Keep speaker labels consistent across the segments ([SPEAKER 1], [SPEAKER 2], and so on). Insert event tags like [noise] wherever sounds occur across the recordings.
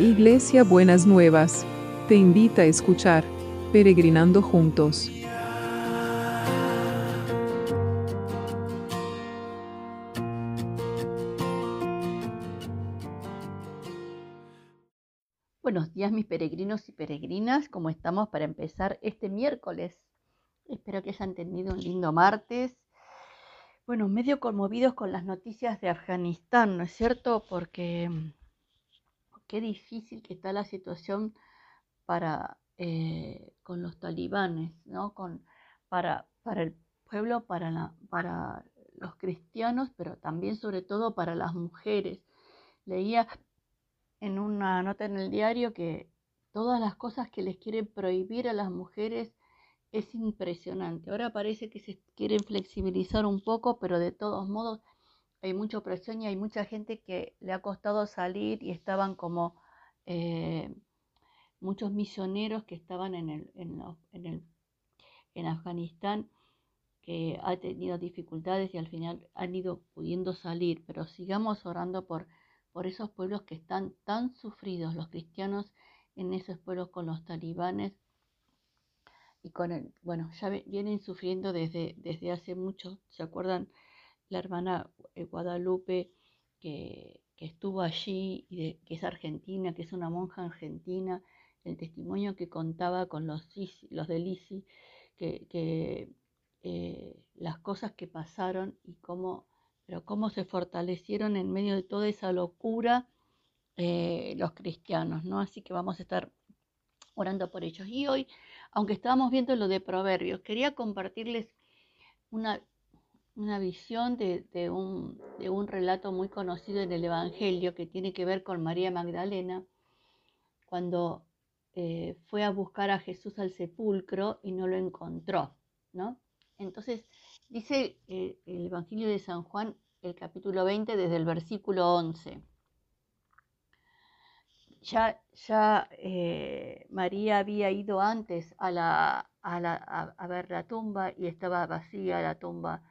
[SPEAKER 1] Iglesia Buenas Nuevas, te invita a escuchar Peregrinando Juntos.
[SPEAKER 2] Buenos días mis peregrinos y peregrinas, ¿cómo estamos para empezar este miércoles? Espero que hayan tenido un lindo martes. Bueno, medio conmovidos con las noticias de Afganistán, ¿no es cierto? Porque mm, qué difícil que está la situación eh, con los talibanes, para, el pueblo, para los cristianos, pero también sobre todo para las mujeres. Leía en una nota en el diario que todas las cosas que les quieren prohibir a las mujeres es impresionante. Ahora parece que se quieren flexibilizar un poco, pero de todos modos hay mucha presión y hay mucha gente que le ha costado salir y estaban como eh, muchos misioneros que estaban en, el, en, el, en Afganistán que ha tenido dificultades y al final han ido pudiendo salir, pero sigamos orando por, por esos pueblos que están tan sufridos, los cristianos en esos pueblos con los talibanes y con el, bueno, ya vienen sufriendo desde, desde hace mucho, ¿se acuerdan? La hermana eh, Guadalupe que, estuvo allí, y que es argentina, que es una monja argentina, el testimonio que contaba con los, los de Lisi, que, eh, las cosas que pasaron y cómo, pero cómo se fortalecieron en medio de toda esa locura eh, los cristianos, ¿no? Así que vamos a estar orando por ellos. Y hoy, aunque estábamos viendo lo de Proverbios, quería compartirles una una visión de, un, de, un, relato muy conocido en el Evangelio que tiene que ver con María Magdalena, cuando eh, fue a buscar a Jesús al sepulcro y no lo encontró, ¿no? Entonces, dice eh, el Evangelio de San Juan, el capítulo 20, desde el versículo 11. Ya, ya eh, María había ido antes a, la, a, la, a ver la tumba y estaba vacía la tumba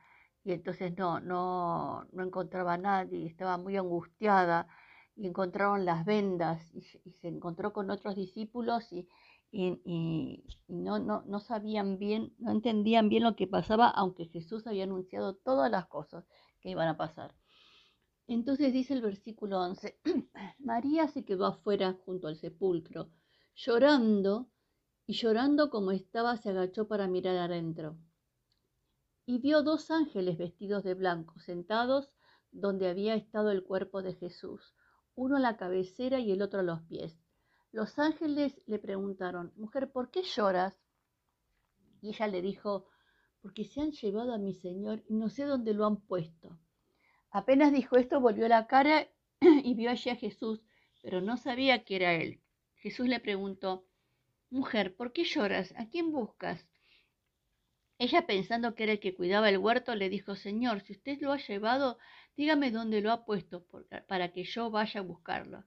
[SPEAKER 2] y entonces no, no, no encontraba a nadie, estaba muy angustiada y encontraron las vendas y, se encontró con otros discípulos y, y, no, no, no, sabían bien, no entendían bien lo que pasaba, aunque Jesús había anunciado todas las cosas que iban a pasar. Entonces dice el versículo 11, [clears throat] María se quedó afuera junto al sepulcro, llorando, y llorando como estaba se agachó para mirar adentro y vio dos ángeles vestidos de blanco sentados donde había estado el cuerpo de Jesús, uno a la cabecera y el otro a los pies. Los ángeles le preguntaron, Mujer, ¿por qué lloras? Y ella le dijo, porque se han llevado a mi Señor y no sé dónde lo han puesto. Apenas dijo esto, volvió la cara [clears throat] y vio allí a Jesús, pero no sabía que era él. Jesús le preguntó, Mujer, ¿por qué lloras? ¿A quién buscas? Ella, pensando que era el que cuidaba el huerto, le dijo, Señor, si usted lo ha llevado, dígame dónde lo ha puesto para que yo vaya a buscarlo.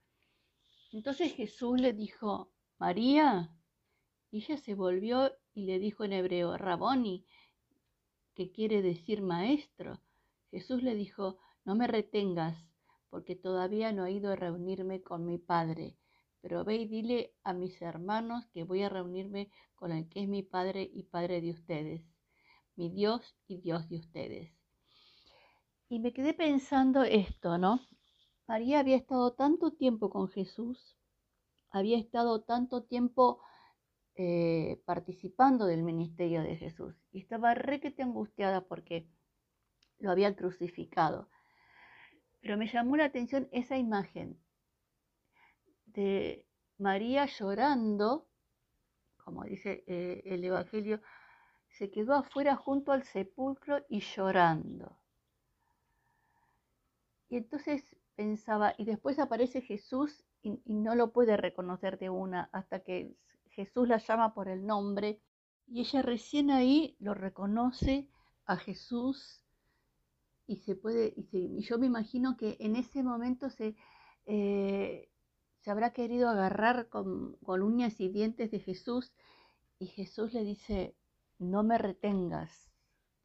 [SPEAKER 2] Entonces Jesús le dijo, María. Y ella se volvió y le dijo en hebreo, Raboni, que quiere decir maestro. Jesús le dijo, no me retengas, porque todavía no he ido a reunirme con mi Padre. Pero ve y dile a mis hermanos que voy a reunirme con el que es mi Padre y Padre de ustedes mi Dios y Dios de ustedes. Y me quedé pensando esto, ¿no? María había estado tanto tiempo con Jesús, había estado tanto tiempo eh, participando del ministerio de Jesús y estaba requete angustiada porque lo había crucificado. Pero me llamó la atención esa imagen de María llorando, como dice eh, el Evangelio, se quedó afuera junto al sepulcro y llorando. Y entonces pensaba, y después aparece Jesús y, no lo puede reconocer de una hasta que Jesús la llama por el nombre y ella recién ahí lo reconoce a Jesús y se puede, y, yo me imagino que en ese momento se, eh, se habrá querido agarrar con, con uñas y dientes de Jesús y Jesús le dice, no me retengas,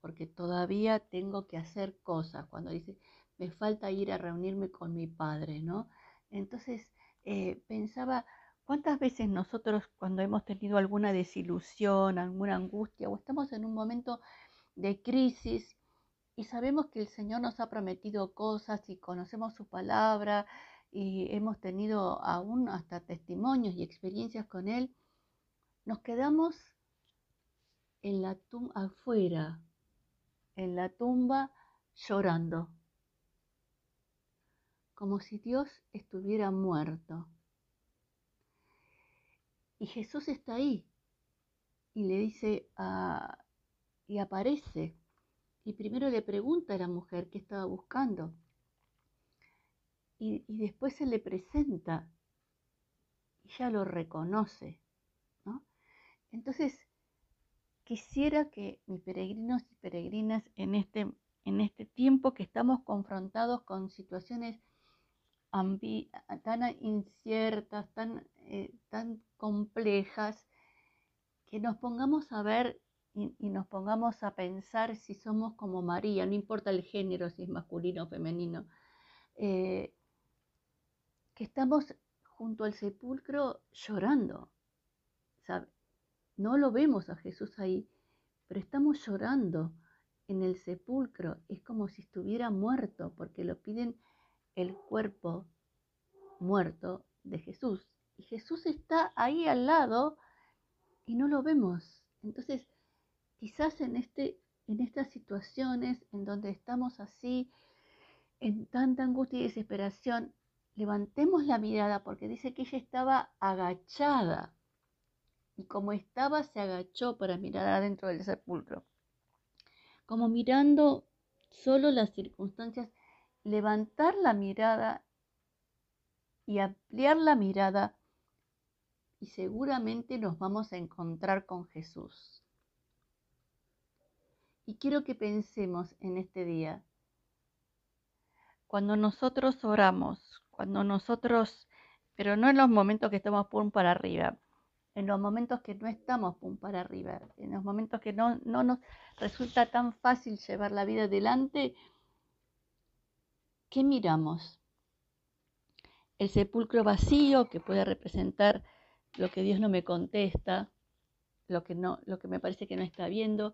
[SPEAKER 2] porque todavía tengo que hacer cosas. Cuando dice, me falta ir a reunirme con mi padre, ¿no? Entonces, eh, pensaba, ¿cuántas veces nosotros cuando hemos tenido alguna desilusión, alguna angustia o estamos en un momento de crisis y sabemos que el Señor nos ha prometido cosas y conocemos su palabra y hemos tenido aún hasta testimonios y experiencias con Él, nos quedamos en la tumba afuera, en la tumba llorando, como si Dios estuviera muerto. Y Jesús está ahí y le dice a, y aparece y primero le pregunta a la mujer qué estaba buscando. Y, después se le presenta y ya lo reconoce. ¿no? Entonces, quisiera que mis peregrinos y peregrinas en este, en este tiempo que estamos confrontados con situaciones tan inciertas, tan, eh, tan complejas, que nos pongamos a ver y, nos pongamos a pensar si somos como María, no importa el género, si es masculino o femenino, eh, que estamos junto al sepulcro llorando. No lo vemos a Jesús ahí, pero estamos llorando en el sepulcro. Es como si estuviera muerto, porque lo piden el cuerpo muerto de Jesús. Y Jesús está ahí al lado y no lo vemos. Entonces, quizás en, este, en estas situaciones en donde estamos así, en tanta angustia y desesperación, levantemos la mirada porque dice que ella estaba agachada y como estaba se agachó para mirar adentro del sepulcro. Como mirando solo las circunstancias, levantar la mirada y ampliar la mirada y seguramente nos vamos a encontrar con Jesús. Y quiero que pensemos en este día. Cuando nosotros oramos, cuando nosotros, pero no en los momentos que estamos pum para arriba, en los momentos que no estamos pum para arriba, en los momentos que no, no nos resulta tan fácil llevar la vida adelante, ¿qué miramos? El sepulcro vacío que puede representar lo que Dios no me contesta, lo que, no, lo que me parece que no está viendo,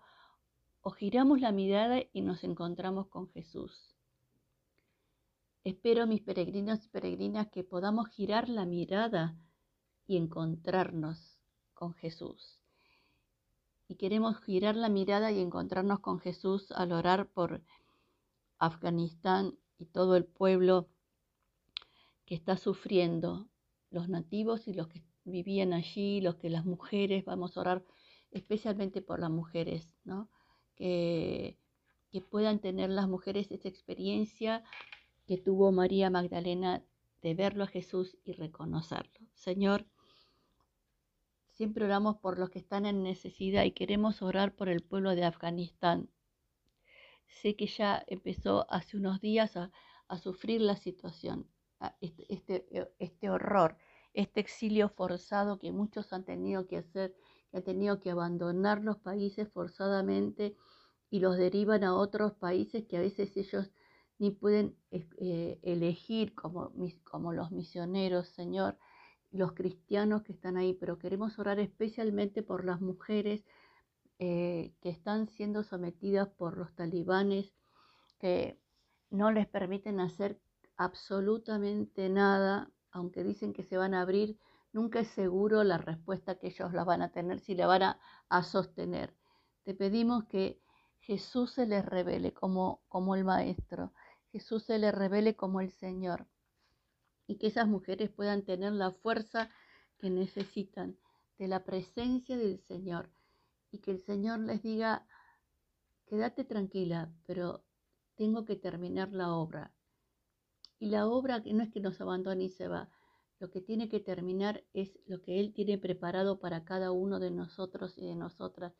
[SPEAKER 2] o giramos la mirada y nos encontramos con Jesús. Espero, mis peregrinos y peregrinas, que podamos girar la mirada y encontrarnos con Jesús. Y queremos girar la mirada y encontrarnos con Jesús al orar por Afganistán y todo el pueblo que está sufriendo, los nativos y los que vivían allí, los que las mujeres, vamos a orar especialmente por las mujeres, ¿no? que, puedan tener las mujeres esa experiencia que tuvo María Magdalena de verlo a Jesús y reconocerlo. Señor, siempre oramos por los que están en necesidad y queremos orar por el pueblo de Afganistán. Sé que ya empezó hace unos días a, sufrir la situación, este, este, este, horror, este exilio forzado que muchos han tenido que hacer que ha tenido que abandonar los países forzadamente y los derivan a otros países que a veces ellos ni pueden eh, elegir como, como los misioneros, Señor, los cristianos que están ahí, pero queremos orar especialmente por las mujeres eh, que están siendo sometidas por los talibanes, que no les permiten hacer absolutamente nada, aunque dicen que se van a abrir Nunca es seguro la respuesta que ellos la van a tener, si la van a, sostener. Te pedimos que Jesús se les revele como, como el Maestro, Jesús se les revele como el Señor y que esas mujeres puedan tener la fuerza que necesitan de la presencia del Señor y que el Señor les diga, quédate tranquila, pero tengo que terminar la obra. Y la obra que no es que nos abandone y se va, lo que tiene que terminar es lo que Él tiene preparado para cada uno de nosotros y de nosotras.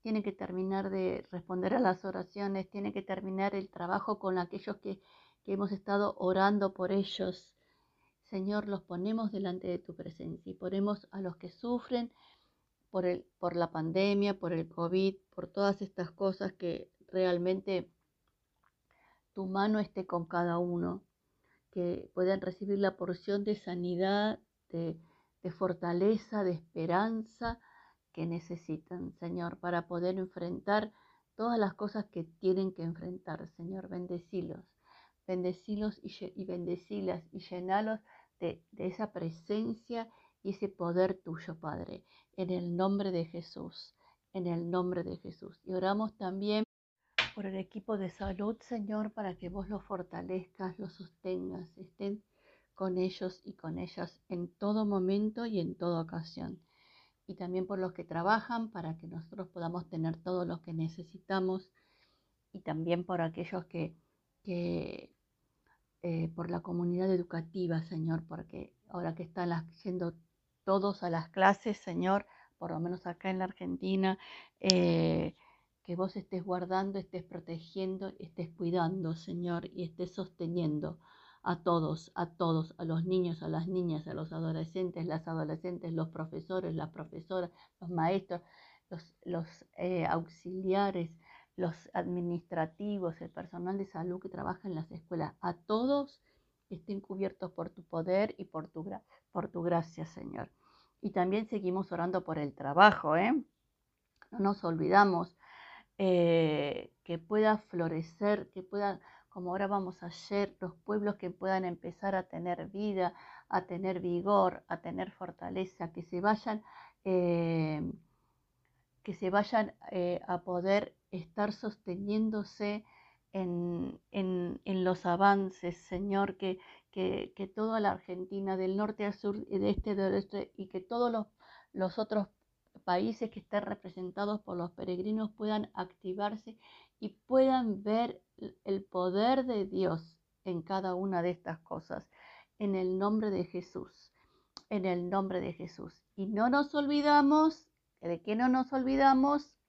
[SPEAKER 2] Tiene que terminar de responder a las oraciones, tiene que terminar el trabajo con aquellos que, hemos estado orando por ellos. Señor, los ponemos delante de tu presencia y ponemos a los que sufren por, el, por la pandemia, por el COVID, por todas estas cosas que realmente tu mano esté con cada uno que puedan recibir la porción de sanidad, de, de fortaleza, de esperanza que necesitan, Señor, para poder enfrentar todas las cosas que tienen que enfrentar, Señor. Bendecilos, bendecilos y, y bendecilas y llenalos de, esa presencia y ese poder tuyo, Padre, en el nombre de Jesús, en el nombre de Jesús. Y oramos también por el equipo de salud, Señor, para que vos los fortalezcas, los sostengas, estén con ellos y con ellas en todo momento y en toda ocasión. Y también por los que trabajan, para que nosotros podamos tener todo lo que necesitamos. Y también por aquellos que, que eh, por la comunidad educativa, Señor, porque ahora que están yendo todos a las clases, Señor, por lo menos acá en la Argentina, eh, que vos estés guardando, estés protegiendo, estés cuidando, Señor, y estés sosteniendo a todos, a todos, a los niños, a las niñas, a los adolescentes, las adolescentes, los profesores, las profesoras, los maestros, los, eh, auxiliares, los administrativos, el personal de salud que trabaja en las escuelas, a todos estén cubiertos por tu poder y por tu, por tu gracia, Señor. Y también seguimos orando por el trabajo, ¿eh? No nos olvidamos eh, que pueda florecer, que pueda, como ahora vamos ayer, los pueblos que puedan empezar a tener vida, a tener vigor, a tener fortaleza, que se vayan, eh, que se vayan eh, a poder estar sosteniéndose en, los avances, Señor, que, que, toda la Argentina, del norte al sur, y de este al oeste, y que todos los, los otros países que estén representados por los peregrinos puedan activarse y puedan ver el poder de Dios en cada una de estas cosas. En el nombre de Jesús, en el nombre de Jesús. Y no nos olvidamos, ¿de qué no nos olvidamos?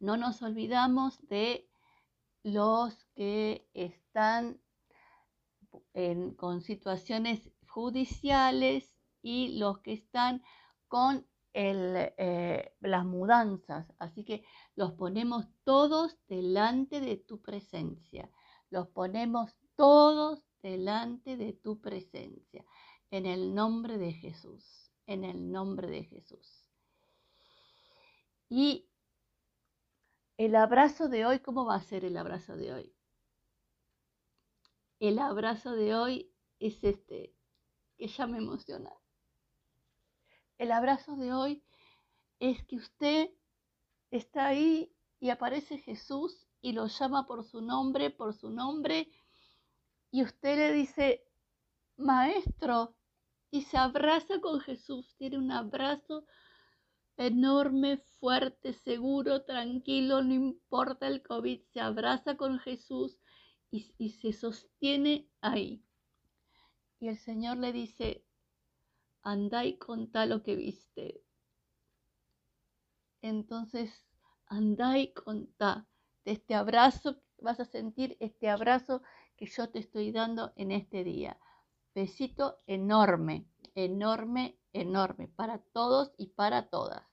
[SPEAKER 2] No nos olvidamos de los que están con situaciones judiciales y los que están con eh, las mudanzas. Así que los ponemos todos delante de tu presencia. Los ponemos todos delante de tu presencia. En el nombre de Jesús. En el nombre de Jesús. Y el abrazo de hoy, ¿cómo va a ser el abrazo de hoy? El abrazo de hoy es este, que ya me emociona. El abrazo de hoy es que usted está ahí y aparece Jesús y lo llama por su nombre, por su nombre, y usted le dice, maestro, y se abraza con Jesús, tiene un abrazo enorme, fuerte, seguro, tranquilo, no importa el COVID, se abraza con Jesús y, se sostiene ahí. Y el Señor le dice, andá y contá lo que viste. Entonces, andá y contá de este abrazo, vas a sentir este abrazo que yo te estoy dando en este día. Besito enorme, enorme, enorme para todos y para todas.